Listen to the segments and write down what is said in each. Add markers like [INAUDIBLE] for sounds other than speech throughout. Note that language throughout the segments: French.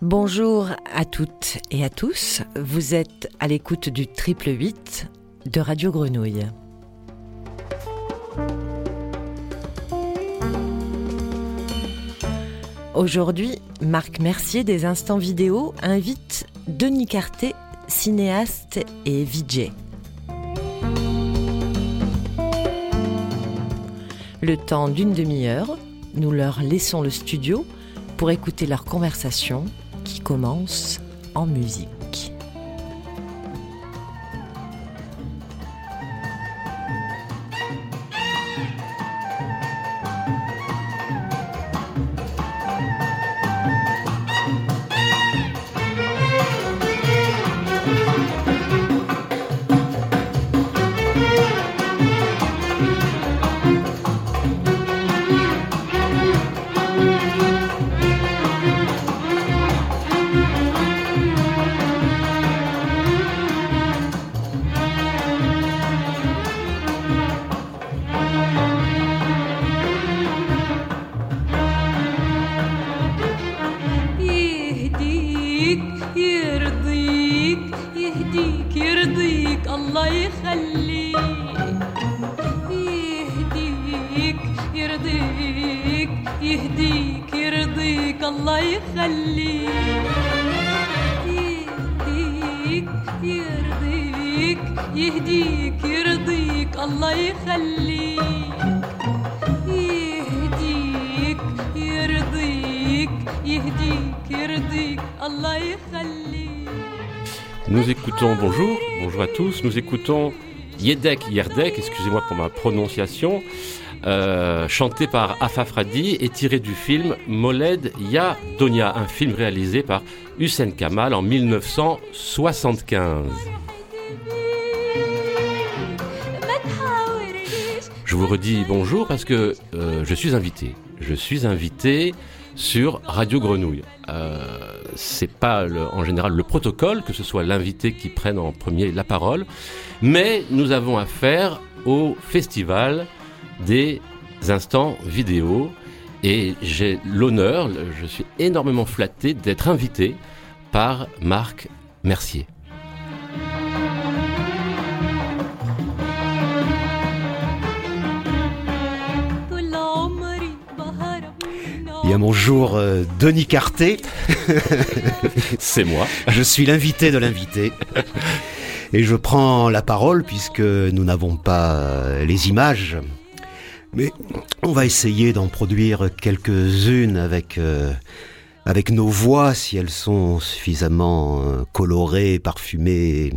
Bonjour à toutes et à tous. Vous êtes à l'écoute du triple 8 de Radio Grenouille. Aujourd'hui, Marc Mercier des Instants Vidéo invite Denis Carté, cinéaste et VJ. Le temps d'une demi-heure, nous leur laissons le studio pour écouter leur conversation qui commence en musique. nous écoutons Yedek Yerdek, excusez-moi pour ma prononciation, euh, chanté par Afafradi et tiré du film Moled Ya Donia, un film réalisé par Hussein Kamal en 1975. Je vous redis bonjour parce que euh, je suis invité. Je suis invité sur Radio Grenouille. Euh, c'est pas en général le protocole que ce soit l'invité qui prenne en premier la parole, mais nous avons affaire au festival des instants vidéo et j'ai l'honneur, je suis énormément flatté d'être invité par Marc Mercier. من Bien bonjour euh, Denis Carté, [LAUGHS] C'est moi. je suis l'invité de l'invité. Et je prends la parole puisque nous n'avons pas euh, les images. Mais on va essayer d'en produire quelques-unes avec, euh, avec nos voix si elles sont suffisamment colorées, parfumées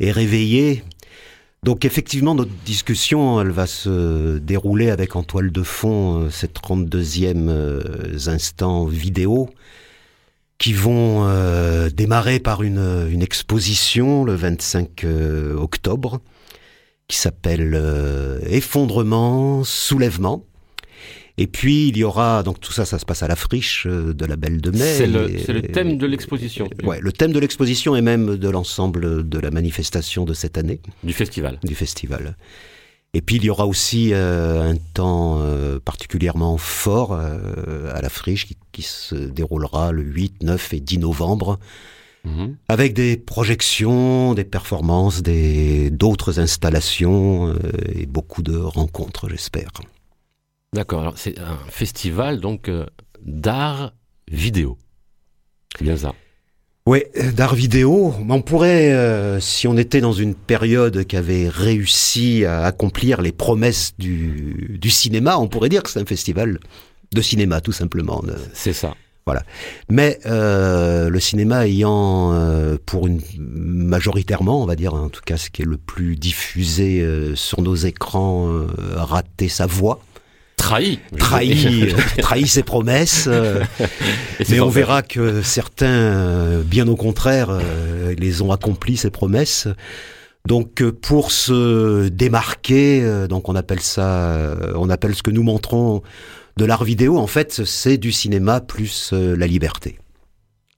et réveillées. Donc effectivement, notre discussion, elle va se dérouler avec en toile de fond euh, ces 32e euh, instants vidéo qui vont euh, démarrer par une, exposition le 25 euh, octobre qui s'appelle Effondrement, Soulèvement. Et puis il y aura, donc tout ça, ça se passe à la friche euh, de la Belle de Mai. C'est le, le thème de l'exposition, Ouais, le thème de l'exposition et même de l'ensemble de la manifestation de cette année du festival. du festival. Et puis il y aura aussi euh, un temps euh, particulièrement fort euh, à la friche qui, qui se déroulera le 8, 9 et 10 novembre Mhm. avec des projections, des performances, des d'autres installations euh, et beaucoup de rencontres, j'espère. D'accord, alors c'est un festival donc euh, d'art vidéo. C'est bien ça. Oui, d'art vidéo, on pourrait, euh, si on était dans une période qui avait réussi à accomplir les promesses du, du cinéma, on pourrait dire que c'est un festival de cinéma, tout simplement. C'est ça. Mais euh, le cinéma ayant, euh, pour une majoritairement, on va dire, en tout cas ce qui est le plus diffusé euh, sur nos écrans, euh, raté sa voix, Trahi. trahi, [LAUGHS] euh, trahi ses promesses. euh, [LAUGHS] Et mais on verra que certains, euh, bien au contraire, les ont accompli ces promesses. Donc pour se démarquer, donc on appelle ça, on appelle ce que nous montrons de l'art vidéo. En fait, c'est du cinéma plus la liberté.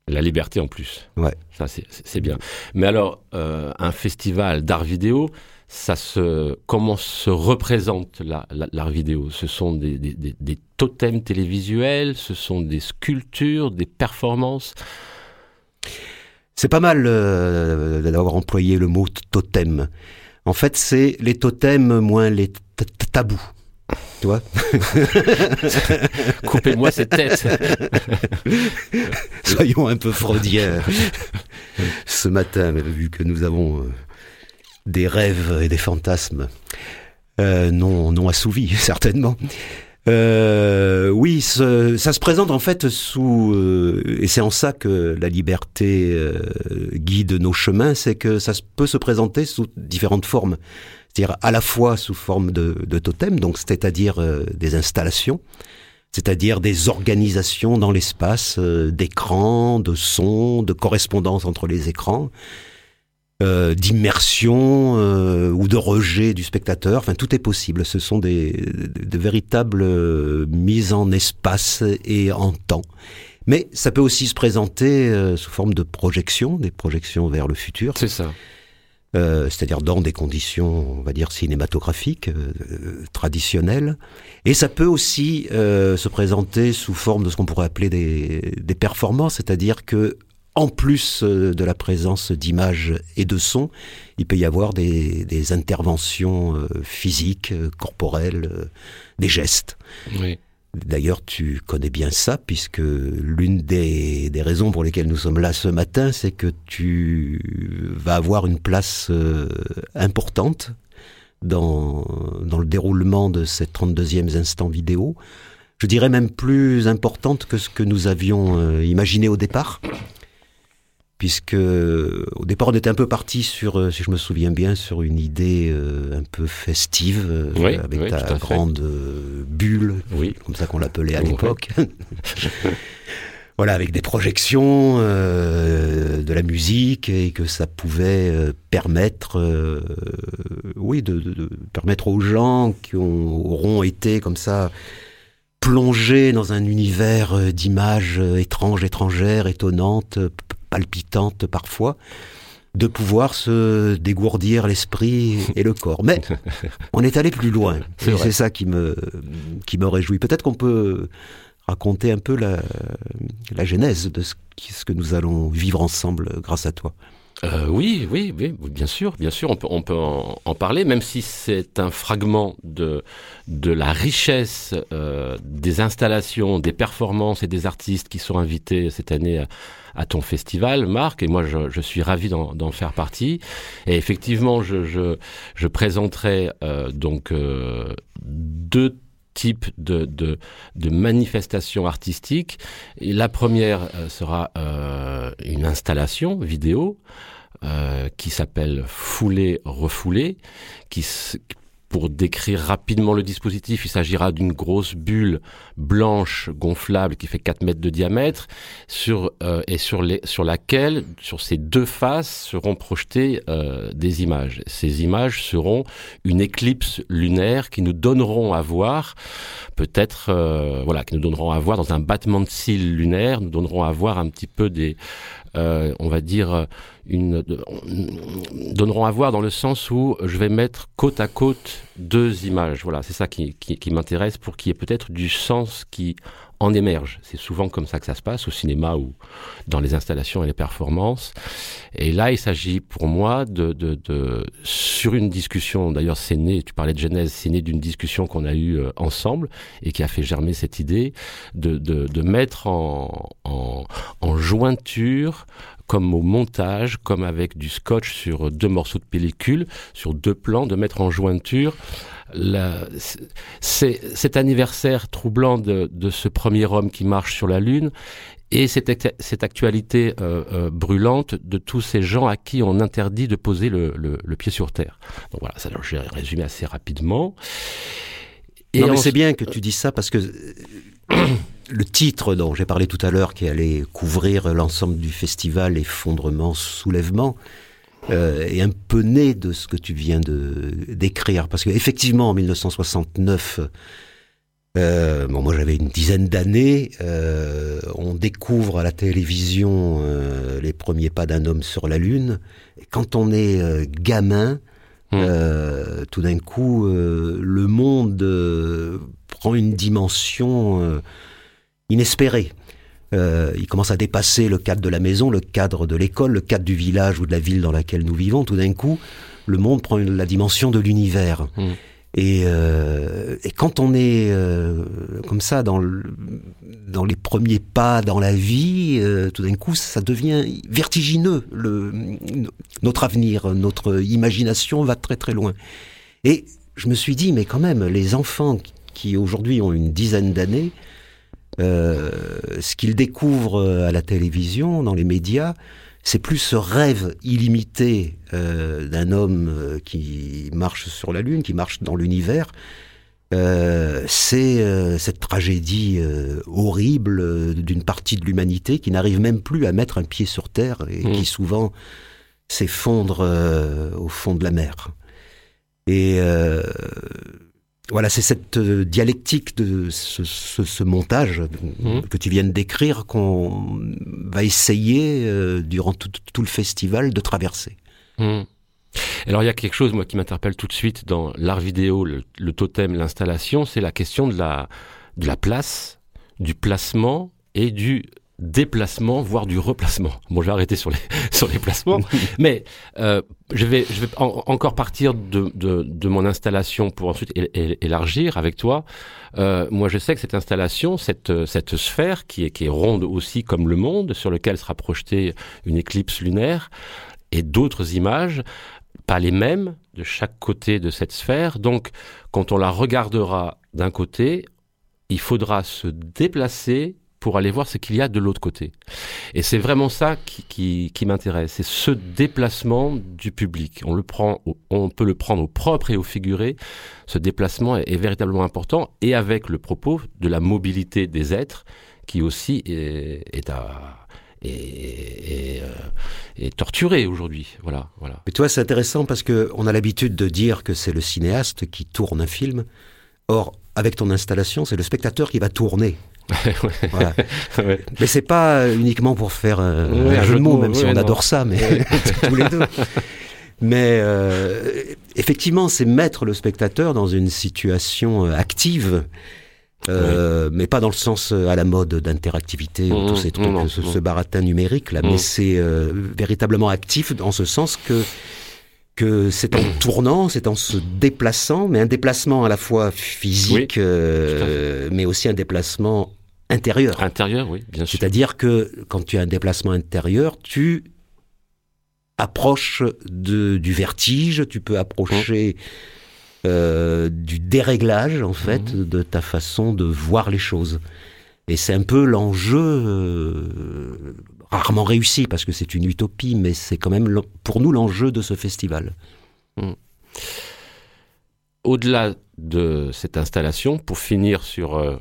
La liberté en plus. Ouais. Ça, c'est- bien. Mais alors, euh, un festival d'art vidéo, ça se, comment se représente la- la- l'art vidéo? Ce sont des, des- des- des totems télévisuels, ce sont des sculptures, des performances? C'est pas mal euh, d'avoir employé le mot totem. En fait, c'est les totems moins les tabous. Tu vois? [LAUGHS] Coupez-moi cette tête. [LAUGHS] Soyons un peu freudiens [LAUGHS] ce matin, vu que nous avons euh, des rêves et des fantasmes euh, non, non assouvis, [LAUGHS] certainement. Euh, oui, ce- ça se présente en fait sous, euh, et c'est en ça que la liberté euh, guide nos chemins, c'est que ça peut se présenter sous différentes formes. C'est-à-dire à la fois sous forme de, de totem, donc c'est-à-dire euh, des installations, c'est-à-dire des organisations dans l'espace, euh, d'écrans, de sons, de correspondance entre les écrans, euh, d'immersion euh, ou de rejet du spectateur. Enfin, tout est possible. Ce sont des, de, véritables euh, mises en espace et en temps. Mais ça peut aussi se présenter euh, sous forme de projections, des projections vers le futur, C'est ça. euh, c'est-à-dire dans des conditions, on va dire, cinématographiques, euh, traditionnelles. Et ça peut aussi euh, se présenter sous forme de ce qu'on pourrait appeler des, des performances, c'est-à-dire que en plus euh, de la présence d'images et de sons, il peut y avoir des, des interventions euh, physiques, euh, corporelles, des gestes. Oui. D'ailleurs, tu connais bien ça, puisque l'une des, des raisons pour lesquelles nous sommes là ce matin, c'est que tu vas avoir une place euh, importante dans, dans le déroulement de ces 32e instants vidéo. Je dirais même plus importante que ce que nous avions euh, imaginé au départ. Puisque au départ on était un peu parti sur, euh, si je me souviens bien, sur une idée euh, un peu festive, euh, Oui, avec oui, ta grande euh, bulle, Oui. comme ça qu'on l'appelait à l'époque. [LAUGHS] [LAUGHS] voilà, avec des projections, euh, de la musique, et que ça pouvait permettre, oui, de, de- de permettre aux gens qui ont- auront été comme ça plongés dans un univers d'images étranges, étrangères, étonnantes, p- palpitantes parfois, de pouvoir se dégourdir l'esprit et le corps. Mais [LAUGHS] on est allé plus loin. C'est ça qui me, qui me réjouit. Peut-être qu'on peut raconter un peu la, la genèse de ce, ce que nous allons vivre ensemble grâce à toi. Euh, oui, oui, oui, bien sûr, bien sûr, on peut, on peut en, en parler, même si c'est un fragment de, de la richesse euh, des installations, des performances et des artistes qui sont invités cette année à, à ton festival, Marc, et moi je, je suis ravi d'en d'en faire partie. Et effectivement, je, je, je présenterai euh, donc euh, deux types de, de, de manifestations artistiques. Et la première euh, sera euh, une installation vidéo euh, qui s'appelle Foulé refoulé, qui pour décrire rapidement le dispositif, il s'agira d'une grosse bulle blanche gonflable qui fait 4 mètres de diamètre sur, euh, et sur, les, sur laquelle, sur ces deux faces, seront projetées euh, des images. Ces images seront une éclipse lunaire qui nous donneront à voir, peut-être, euh, voilà, qui nous donneront à voir dans un battement de cils lunaire, nous donneront à voir un petit peu des, euh, on va dire, une, de- on- donneront à voir dans le sens où je vais mettre côte à côte deux images. Voilà, c'est ça qui, qui, qui m'intéresse pour qu'il y ait peut-être du sens qui en émerge. C'est souvent comme ça que ça se passe au cinéma ou dans les installations et les performances. Et là, il s'agit pour moi de, de, de sur une discussion. D'ailleurs, c'est né. Tu parlais de Genèse, c'est né d'une discussion qu'on a eue euh, ensemble et qui a fait germer cette idée de, de, de mettre en, en, en jointure comme au montage, comme avec du scotch sur deux morceaux de pellicule, sur deux plans, de mettre en jointure la- c'est cet anniversaire troublant de, de ce premier homme qui marche sur la Lune et cette, actu- cette actualité euh, euh, brûlante de tous ces gens à qui on interdit de poser le, le- le pied sur Terre. Donc voilà, ça j'ai résumé assez rapidement. Et non, mais en- c'est bien que tu dis ça parce que le titre dont j'ai parlé tout à l'heure, qui allait couvrir l'ensemble du festival, Effondrement, Soulèvement, euh, est un peu né de ce que tu viens de d'écrire. Parce qu'effectivement, en 1969, euh, bon, moi j'avais une dizaine d'années, euh, on découvre à la télévision euh, les premiers pas d'un homme sur la Lune. Et quand on est euh, gamin, Mm. Euh, tout d'un coup, euh, le monde euh, prend une dimension euh, inespérée. Euh, il commence à dépasser le cadre de la maison, le cadre de l'école, le cadre du village ou de la ville dans laquelle nous vivons. Tout d'un coup, le monde prend la dimension de l'univers. Mm. Et, euh, et quand on est euh, comme ça dans, le- dans les premiers pas dans la vie, euh, tout d'un coup, ça devient vertigineux. Le, notre avenir, notre imagination va très très loin. Et je me suis dit, mais quand même, les enfants qui- aujourd'hui ont une dizaine d'années, ce qu'ils découvrent à la télévision, dans les médias, c'est plus ce rêve illimité euh, d'un homme euh, qui marche sur la Lune, qui marche dans l'univers. Euh, c'est euh, cette tragédie euh, horrible euh, d'une partie de l'humanité qui n'arrive même plus à mettre un pied sur Terre et Mm. qui souvent s'effondre euh, au fond de la mer. Et euh, voilà, c'est cette euh, dialectique de ce, ce- ce montage Mhm. que tu viens de décrire qu'on va essayer euh, durant tout, tout le festival de traverser. Hmm. Alors il y a quelque chose moi qui m'interpelle tout de suite dans l'art vidéo, le, le totem, l'installation, c'est la question de la de la place, du placement et du déplacement, voire du replacement. Bon, je vais arrêter sur les [LAUGHS] sur les placements, mais euh, je vais je vais en- encore partir de, de de mon installation pour ensuite élargir avec toi. Euh, moi, je sais que cette installation, cette cette sphère qui est qui est ronde aussi comme le monde, sur lequel sera projetée une éclipse lunaire et d'autres images, pas les mêmes de chaque côté de cette sphère. Donc, quand on la regardera d'un côté, il faudra se déplacer pour aller voir ce qu'il y a de l'autre côté. Et c'est vraiment ça qui, m'intéresse, c'est ce déplacement du public. On, le prend, on peut le prendre au propre et au figuré. Ce déplacement est, véritablement important et avec le propos de la mobilité des êtres qui aussi est, est à est, euh, aujourd'hui. Voilà, voilà. Mais toi, c'est intéressant parce que on a l'habitude de dire que c'est le cinéaste qui tourne un film. Or, avec ton installation, c'est le spectateur qui va tourner. Voilà. [LAUGHS] Ouais. Mais c'est pas uniquement pour faire un, Ouais, un jeu de mots, même si on non. adore ça, mais [LAUGHS] tous les deux. Mais euh, effectivement, c'est mettre le spectateur dans une situation euh, active, euh, mais pas dans le sens euh, à la mode d'interactivité ou Mmh, tous ces trucs, non, ce, non. ce baratin numérique là. Mmh. Mais c'est euh, véritablement actif dans ce sens que que c'est en [COUGHS] tournant, c'est en se déplaçant, mais un déplacement à la fois physique, Oui, euh, mais aussi un déplacement intérieur. Intérieur, oui, bien sûr. C'est-à-dire que quand tu as un déplacement intérieur, tu approches de, du vertige, tu peux approcher euh, du déréglage, en fait, de ta façon de voir les choses. Et c'est un peu l'enjeu, euh, rarement réussi, parce que c'est une utopie, mais c'est quand même, pour nous, l'enjeu de ce festival. Au-delà de cette installation, pour finir sur euh,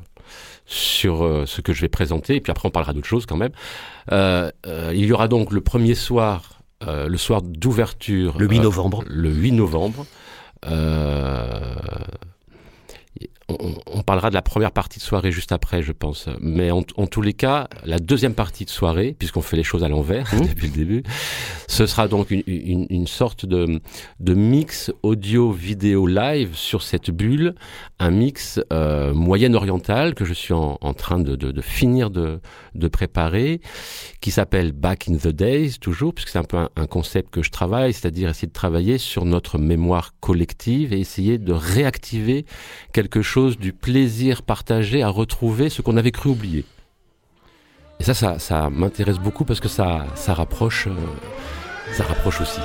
sur euh, ce que je vais présenter, et puis après on parlera d'autres choses quand même. euh, il y aura donc le premier soir, le soir d'ouverture, Le 8 euh, novembre. le 8 novembre. On, on parlera de la première partie de soirée juste après, je pense. Mais en, en tous les cas, la deuxième partie de soirée, puisqu'on fait les choses à l'envers Mmh. [LAUGHS] depuis le début, ce sera donc une, une, une sorte de, de mix audio-vidéo live sur cette bulle, un mix euh, moyen-oriental que je suis en, en train de, de, de finir de, de préparer, qui s'appelle Back in the Days, toujours, puisque c'est un peu un, un concept que je travaille, c'est-à-dire essayer de travailler sur notre mémoire collective et essayer de réactiver quelque chose du plaisir partagé à retrouver ce qu'on avait cru oublier. Et ça, ça, ça m'intéresse beaucoup parce que ça, ça rapproche, euh, ça rapproche aussi.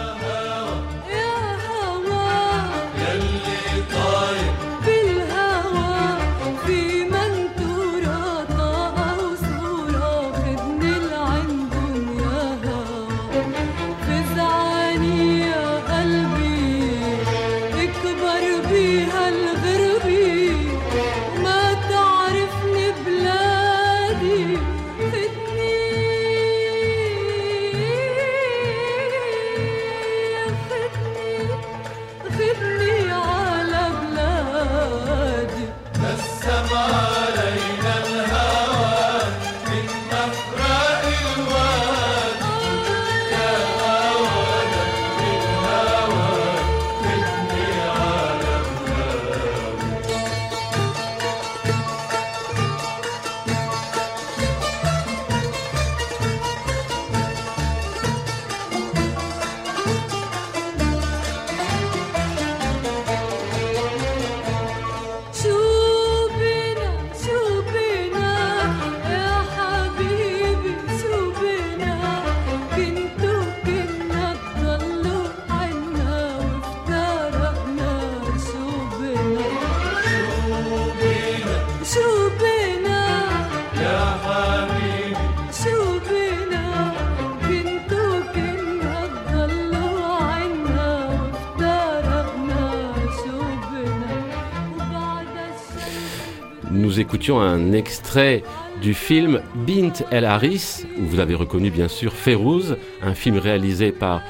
Écoutions un extrait du film Bint El Haris, où vous avez reconnu bien sûr Ferouz, un film réalisé par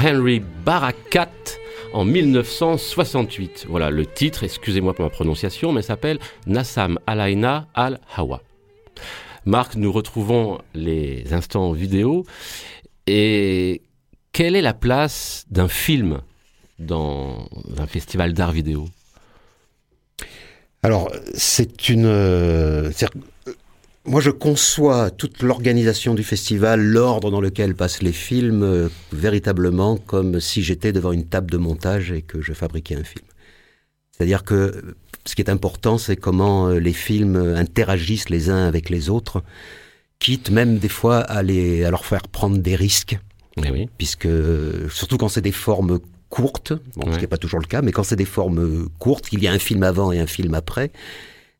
Henry Barakat en 1968. Voilà, le titre, excusez-moi pour ma prononciation, mais s'appelle Nassam Alaina Al-Hawa. Marc, nous retrouvons les instants vidéo. Et quelle est la place d'un film dans un festival d'art vidéo? Alors, c'est une. euh, euh, moi, je conçois toute l'organisation du festival, l'ordre dans lequel passent les films, euh, véritablement comme si j'étais devant une table de montage et que je fabriquais un film. C'est-à-dire que ce qui est important, c'est comment les films interagissent les uns avec les autres, quitte même des fois à, les, à leur faire prendre des risques Eh oui. puisque surtout quand c'est des formes courtes, bon, ce qui n'est pas toujours le cas, mais quand c'est des formes courtes, qu'il y a un film avant et un film après,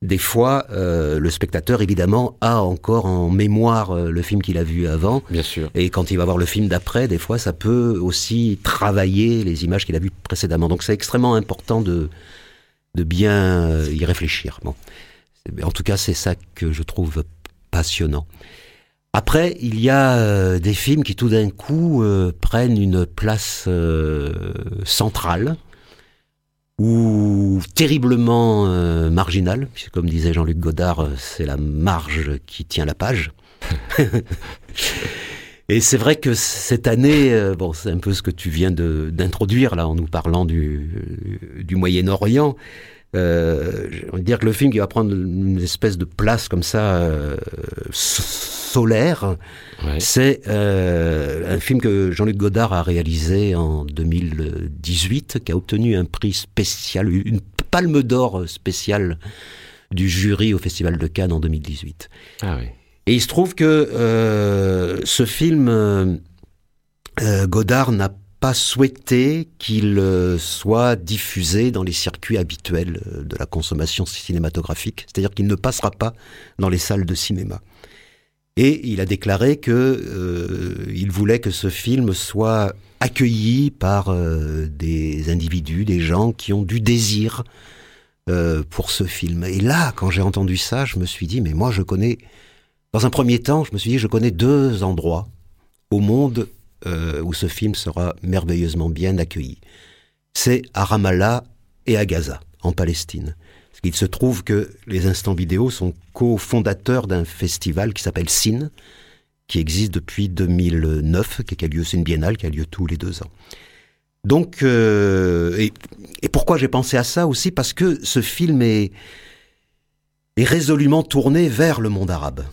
des fois euh, le spectateur évidemment a encore en mémoire euh, le film qu'il a vu avant. Bien sûr. Et quand il va voir le film d'après, des fois, ça peut aussi travailler les images qu'il a vues précédemment. Donc c'est extrêmement important de, de bien euh, y réfléchir. Bon. En tout cas, c'est ça que je trouve passionnant. Après, il y a euh, des films qui tout d'un coup euh, prennent une place euh, centrale ou terriblement euh, marginale, puisque comme disait Jean-Luc Godard, c'est la marge qui tient la page. [LAUGHS] Et c'est vrai que cette année, bon, c'est un peu ce que tu viens d'introduire là en nous parlant du, du Moyen-Orient. Euh, dire que le film qui va prendre une espèce de place comme ça euh, solaire, Ouais. c'est euh, un film que Jean-Luc Godard a réalisé en 2018, qui a obtenu un prix spécial, une palme d'or spéciale du jury au Festival de Cannes en 2018. Ah oui. Et il se trouve que euh, ce film, Godard n'a pas souhaité qu'il euh, soit diffusé dans les circuits habituels euh, de la consommation cinématographique, c'est-à-dire qu'il ne passera pas dans les salles de cinéma. Et il a déclaré que euh, il voulait que ce film soit accueilli par des individus, des gens qui ont du désir pour ce film. Et là, quand j'ai entendu ça, je me suis dit, mais moi, je connais dans un premier temps, je me suis dit, je connais deux endroits au monde euh, où ce film sera merveilleusement bien accueilli. C'est à Ramallah et à Gaza, en Palestine. Qu'il se trouve que les instants vidéo sont cofondateurs d'un festival qui s'appelle SIN, qui existe depuis 2009, qui a lieu, c'est une biennale qui a lieu tous les deux ans. Donc, euh, et, et pourquoi j'ai pensé à ça aussi? Parce que ce film est, est résolument tourné vers le monde arabe.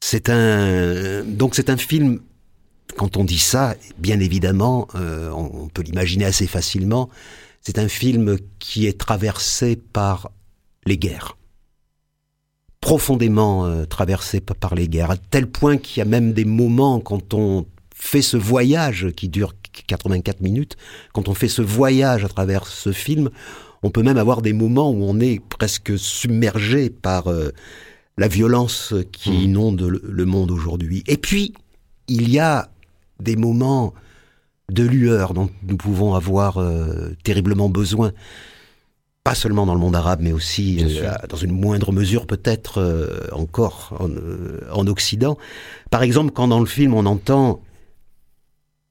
C'est un donc c'est un film. Quand on dit ça, bien évidemment, euh, on, on peut l'imaginer assez facilement. C'est un film qui est traversé par les guerres, profondément euh, traversé pa- par les guerres, à tel point qu'il y a même des moments quand on fait ce voyage qui dure 84 minutes, quand on fait ce voyage à travers ce film, on peut même avoir des moments où on est presque submergé par euh, la violence qui Mhm. inonde le, le monde aujourd'hui. Et puis, il y a des moments de lueur dont nous pouvons avoir euh, terriblement besoin, pas seulement dans le monde arabe, mais aussi euh, dans une moindre mesure peut-être euh, encore en, en Occident. Par exemple, quand dans le film on entend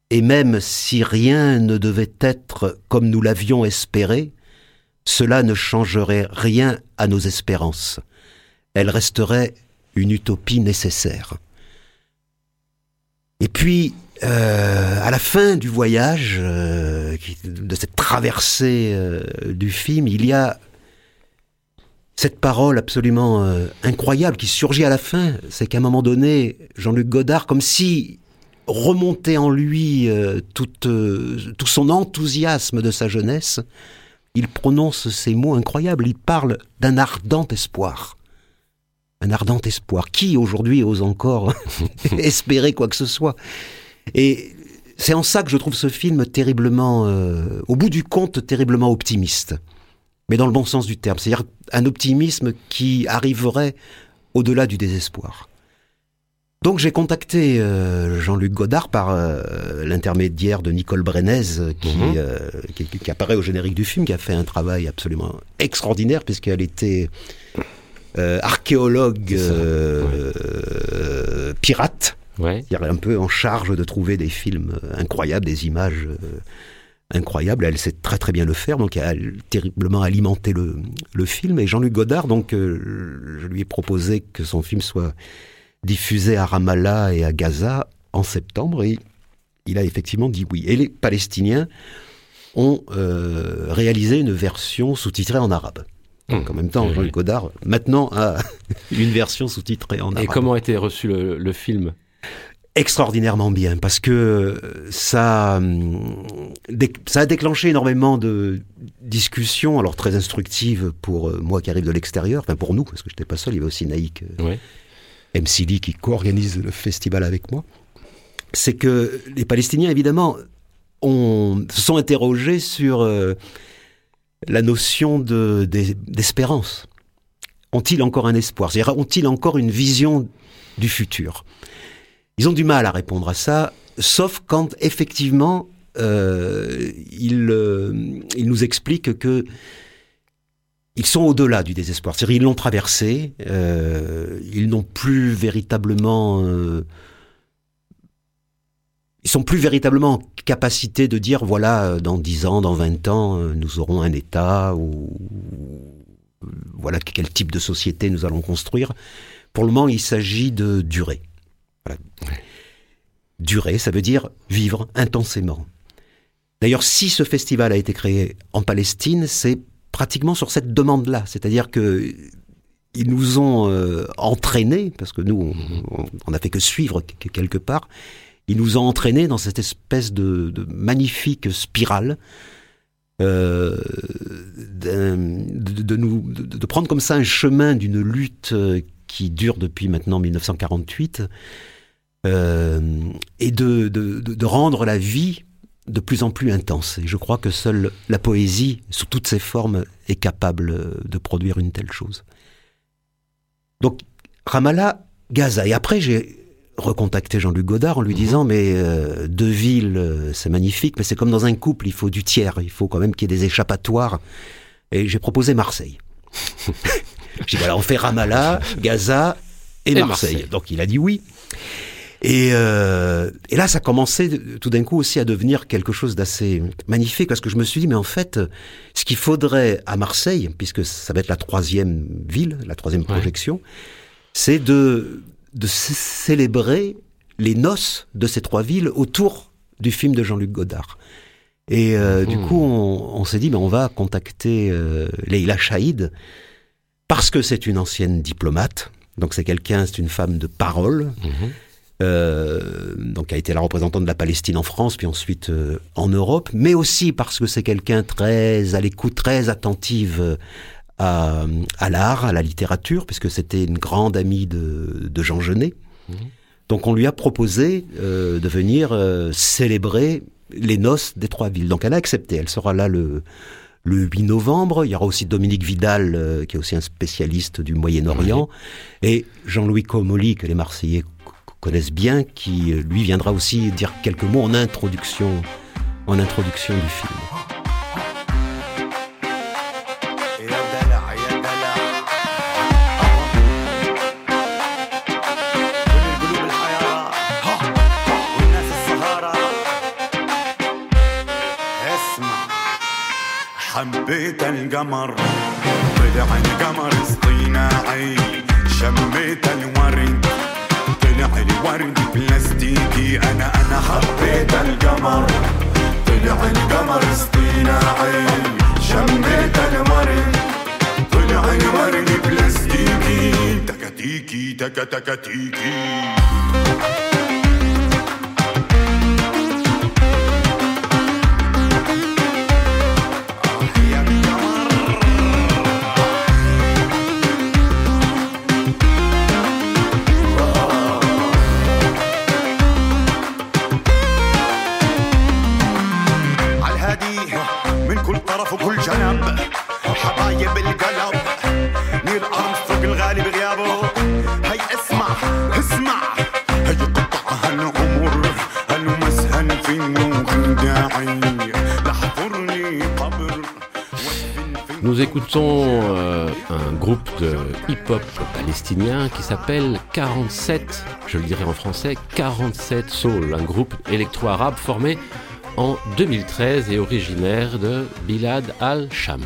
et même si rien ne devait être comme nous l'avions espéré, cela ne changerait rien à nos espérances. Elle resterait une utopie nécessaire. Et puis, euh, à la fin du voyage, euh, de cette traversée euh, du film, il y a cette parole absolument euh, incroyable qui surgit à la fin. C'est qu'à un moment donné, Jean-Luc Godard, comme si remontait en lui euh, toute, euh, tout son enthousiasme de sa jeunesse, il prononce ces mots incroyables. Il parle d'un ardent espoir. Un ardent espoir. Qui aujourd'hui ose encore [LAUGHS] [LAUGHS] espérer quoi que ce soit Et c'est en ça que je trouve ce film terriblement, euh, au bout du compte, terriblement optimiste. Mais dans le bon sens du terme. C'est-à-dire un optimisme qui arriverait au-delà du désespoir. Donc j'ai contacté euh, Jean-Luc Godard par euh, l'intermédiaire de Nicole Brenez euh, qui, Mhm. euh, qui, qui apparaît au générique du film, qui a fait un travail absolument extraordinaire puisqu'elle était euh, archéologue pirate, Ouais. c'est-à-dire un peu en charge de trouver des films euh, incroyables, des images euh, incroyables. Elle sait très très bien le faire, donc elle a terriblement alimenté le, le film. Et Jean-Luc Godard, donc, euh, je lui ai proposé que son film soit diffusé à Ramallah et à Gaza en septembre, et il a effectivement dit oui. Et les Palestiniens ont euh, réalisé une version sous-titrée en arabe. Donc en même temps, Jean-Luc. Godard, maintenant, a une version sous-titrée en arabe Et comment a été reçu le, le film? Extraordinairement bien parce que ça, hum, ça a déclenché énormément de discussions, alors très instructives pour euh, moi qui arrive de l'extérieur, enfin pour nous, parce que je n'étais pas seul, il y avait aussi Naïk euh, Ouais. MCD qui co-organise le festival avec moi. C'est que les Palestiniens, évidemment, ont, se sont interrogés sur euh, la notion de- d'es- d'espérance. Ont-ils encore un espoir? C'est-à-dire, ont-ils encore une vision du futur? Ils ont du mal à répondre à ça, sauf quand effectivement euh, ils, euh, ils nous expliquent que ils sont au-delà du désespoir. C'est-à-dire ils l'ont traversé, euh, ils n'ont plus véritablement, euh, ils sont plus véritablement en capacité de dire voilà dans 10 ans, dans 20 ans, euh, nous aurons un État ou voilà quel type de société nous allons construire. Pour le moment, il s'agit de durer. Voilà. Durer, ça veut dire vivre intensément. D'ailleurs, si ce festival a été créé en Palestine, c'est pratiquement sur cette demande-là. C'est-à-dire que ils nous ont euh, entraînés, parce que nous, on, on a fait que suivre que- quelque part, ils nous ont entraînés dans cette espèce de, de magnifique spirale euh, de, de nous, de, de prendre comme ça un chemin d'une lutte euh, qui dure depuis maintenant 1948 euh, et de, de, de- rendre la vie de plus en plus intense. Et je crois que seule la poésie, sous toutes ses formes, est capable de produire une telle chose. Donc, Ramallah, Gaza. Et après, j'ai recontacté Jean-Luc Godard en lui disant mais euh, deux villes euh, c'est magnifique mais c'est comme dans un couple il faut du tiers il faut quand même qu'il y ait des échappatoires et j'ai proposé Marseille [LAUGHS] j'ai dit voilà on fait Ramallah Gaza et, Et Marseille. Marseille. donc il a dit oui et, euh, et là ça commençait tout d'un coup aussi à devenir quelque chose d'assez magnifique parce que je me suis dit mais en fait ce qu'il faudrait à Marseille puisque ça va être la troisième ville la troisième Ouais. projection c'est de de célébrer les noces de ces trois villes autour du film de Jean-Luc Godard. Et euh, du Mhm. coup, on, on s'est dit, mais on va contacter euh, Leila Chaïd parce que c'est une ancienne diplomate. Donc c'est quelqu'un, c'est une femme de parole. Mhm. Euh, donc a été la représentante de la Palestine en France, puis ensuite euh, en Europe, mais aussi parce que c'est quelqu'un très à l'écoute, très attentive euh, à, à l'art, à la littérature, puisque c'était une grande amie de, de Jean Genet. Mhm. Donc on lui a proposé euh, de venir euh, célébrer les noces des trois villes. Donc elle a accepté. Elle sera là le, le 8 novembre. Il y aura aussi Dominique Vidal, euh, qui est aussi un spécialiste du Moyen-Orient, et Jean-Louis Comolli, que les Marseillais connaissent bien, qui euh, lui viendra aussi dire quelques mots en introduction, en introduction du film. يا دلع يا دلع كل القلوب الحيارى والناس السهارى اسمع حبيت القمر طلع القمر اصطناعي شميت الورد طلع الورد بلاستيكي. أنا أنا حبيت القمر. طلع القمر اصطناعي شميت الورد طلع الورد بلاستيكي. تكتيكي تكا Nous écoutons euh, un groupe de hip-hop palestinien qui s'appelle 47, je le dirais en français, 47 Soul, un groupe électro-arabe formé en 2013 et originaire de Bilad al-Sham.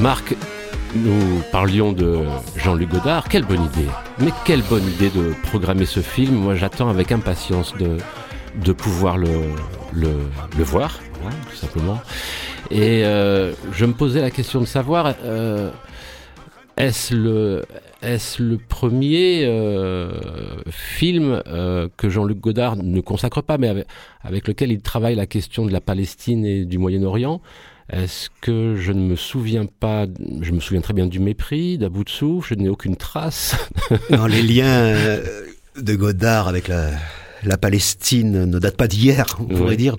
Marc, nous parlions de Jean-Luc Godard. Quelle bonne idée. Mais quelle bonne idée de programmer ce film. Moi, j'attends avec impatience de, de pouvoir le, le, le voir, tout simplement. Et euh, je me posais la question de savoir, euh, est-ce le, est le premier euh, film euh, que Jean-Luc Godard ne consacre pas, mais avec, avec lequel il travaille la question de la Palestine et du Moyen-Orient est-ce que je ne me souviens pas Je me souviens très bien du mépris, d'à bout de souffle, je n'ai aucune trace. [LAUGHS] Non, les liens euh, de Godard avec la, la Palestine ne datent pas d'hier, on pourrait Oui. dire.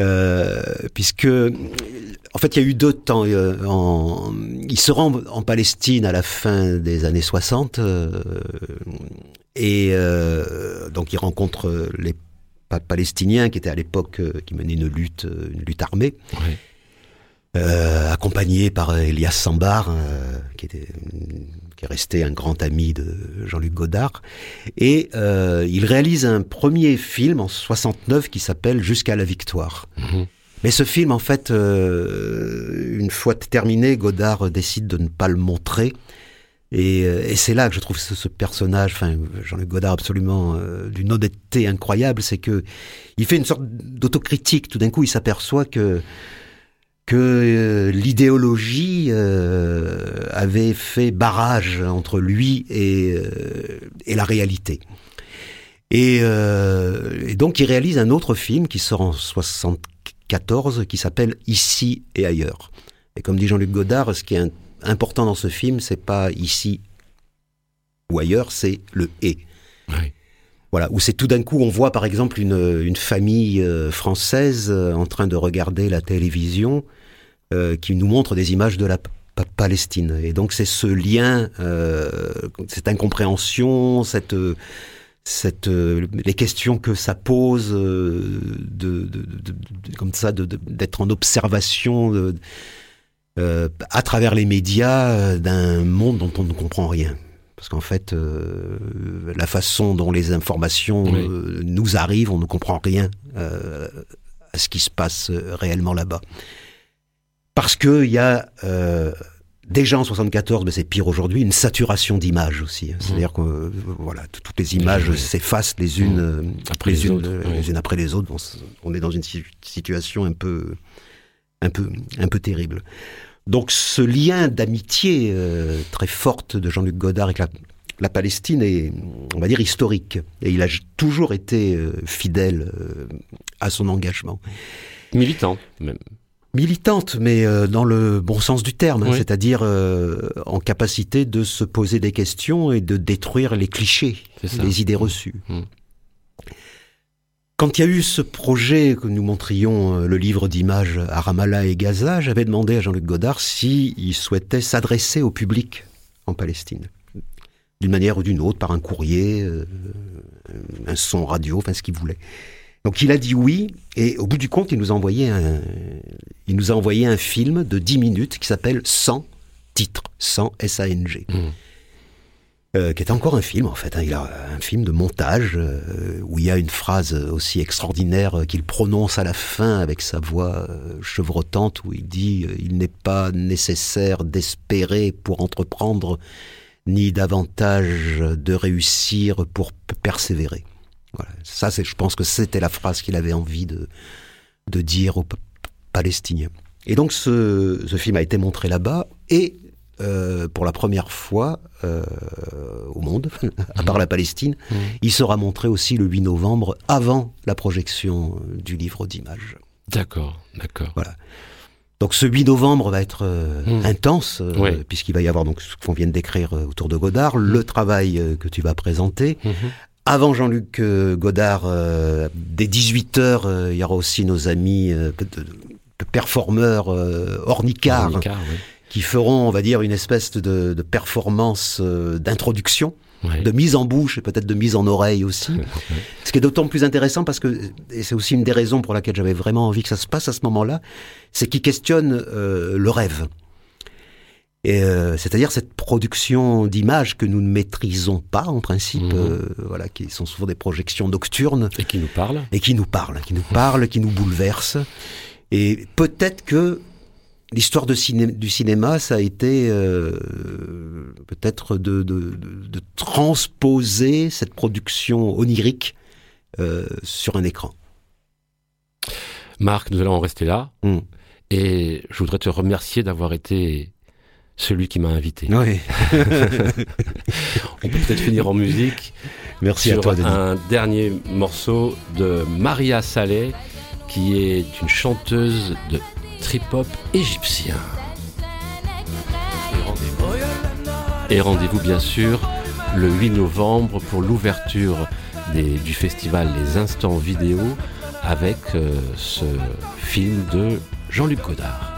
Euh, puisque, en fait, il y a eu deux temps. euh, en- il se rend en Palestine à la fin des années 60, euh, et donc il rencontre les pa- Palestiniens qui étaient à l'époque, qui menaient une lutte, une lutte armée. Ouais. Euh, accompagné par Elias Sambar, euh, qui, était, qui est resté un grand ami de Jean-Luc Godard. Et euh, il réalise un premier film en 69 qui s'appelle Jusqu'à la victoire. Mhm. Mais ce film, en fait, euh, une fois terminé, Godard décide de ne pas le montrer. Et, euh, et c'est là que je trouve ce, ce personnage, enfin Jean-Luc Godard absolument euh, d'une honnêteté incroyable, c'est que il fait une sorte d'autocritique. Tout d'un coup, il s'aperçoit que que euh, l'idéologie euh, avait fait barrage entre lui et, euh, et la réalité. Et, euh, et donc il réalise un autre film qui sort en 74 qui s'appelle Ici et ailleurs. Et comme dit Jean-Luc Godard, ce qui est important dans ce film, c'est pas ici ou ailleurs, c'est le et. Ouais. Voilà, où c'est tout d'un coup, on voit par exemple une, une famille française en train de regarder la télévision euh, qui nous montre des images de la Pa- Palestine. Et donc c'est ce lien, euh, cette incompréhension, cette, euh, cette, les questions que ça pose, de, de, de- de- comme ça, d'être en observation à travers les médias d'un monde dont on ne comprend rien. Parce qu'en fait, euh, la façon dont les informations Oui. euh, nous arrivent, on ne comprend rien euh, à ce qui se passe réellement là-bas. Parce qu'il y a euh, déjà en 74, mais c'est pire aujourd'hui, une saturation d'images aussi. hein. C'est-à-dire que euh, voilà, tout- toutes les images oui. s'effacent les unes euh, Après les, les unes, autres, oui. les unes après les autres. On, est dans une si- situation un peu, un peu, un peu terrible. Donc ce lien d'amitié euh, très forte de Jean-Luc Godard avec la, la Palestine est, on va dire, historique. Et il a toujours été fidèle à son engagement. Militant, même. Militante, mais euh, dans le bon sens du terme, hein, Oui. c'est-à-dire euh, en capacité de se poser des questions et de détruire les clichés, les idées reçues. Mm. Quand il y a eu ce projet que nous montrions euh, le livre d'images à Ramallah et Gaza, j'avais demandé à Jean-Luc Godard s'il souhaitait s'adresser au public en Palestine, d'une manière ou d'une autre, par un courrier, euh, un son radio, enfin ce qu'il voulait. Donc il a dit oui, et au bout du compte, il nous a envoyé un, il nous a envoyé un film de 10 minutes qui s'appelle 100 titres, 100 S-A-N-G. Euh, qui est encore un film en fait. hein. Il a un film de montage euh, où il y a une phrase aussi extraordinaire qu'il prononce à la fin avec sa voix euh, chevrotante où il dit euh, Il n'est pas nécessaire d'espérer pour entreprendre, ni davantage de réussir pour persévérer. Voilà. Ça, c'est, je pense que c'était la phrase qu'il avait envie de, de dire aux Palestiniens. Et donc ce, ce film a été montré là-bas et euh, pour la première fois euh, au monde, [LAUGHS] à part la Palestine, Mhm. il sera montré aussi le 8 novembre avant la projection euh, du livre d'images. D'accord, d'accord. Donc ce 8 novembre va être euh, Mhm. intense, puisqu'il va y avoir donc ce qu'on vient de décrire autour de Godard, le travail que tu vas présenter. Avant Jean-Luc euh, Godard, euh, dès 18h, il y aura aussi nos amis euh, de- de- performeurs euh, Ornicard, Ornicard, oui. qui feront, on va dire, une espèce de, de performance euh, d'introduction, Ouais. de mise en bouche et peut-être de mise en oreille aussi. Ce qui est d'autant plus intéressant parce que, et c'est aussi une des raisons pour laquelle j'avais vraiment envie que ça se passe à ce moment-là, c'est qu'il questionne euh, le rêve. Et euh, c'est-à-dire cette production d'images que nous ne maîtrisons pas en principe, Mhm. euh, voilà, qui sont souvent des projections nocturnes Et qui nous parle. et qui nous parlent, qui nous parlent, qui nous bouleversent. Et peut-être que l'histoire ciné- du cinéma, ça a été euh, peut-être de, de- de- de transposer cette production onirique euh, sur un écran. Marc, nous allons en rester là. Mm. Et je voudrais te remercier d'avoir été celui qui m'a invité. Oui. [LAUGHS] On peut peut-être finir en musique Merci à sur toi, Denis. un dernier morceau de Maria Saleh, qui est une chanteuse de trip-hop égyptien. Et rendez-vous- bien sûr le 8 novembre pour l'ouverture du festival Les Instants Vidéo avec euh, ce film de Jean-Luc Godard.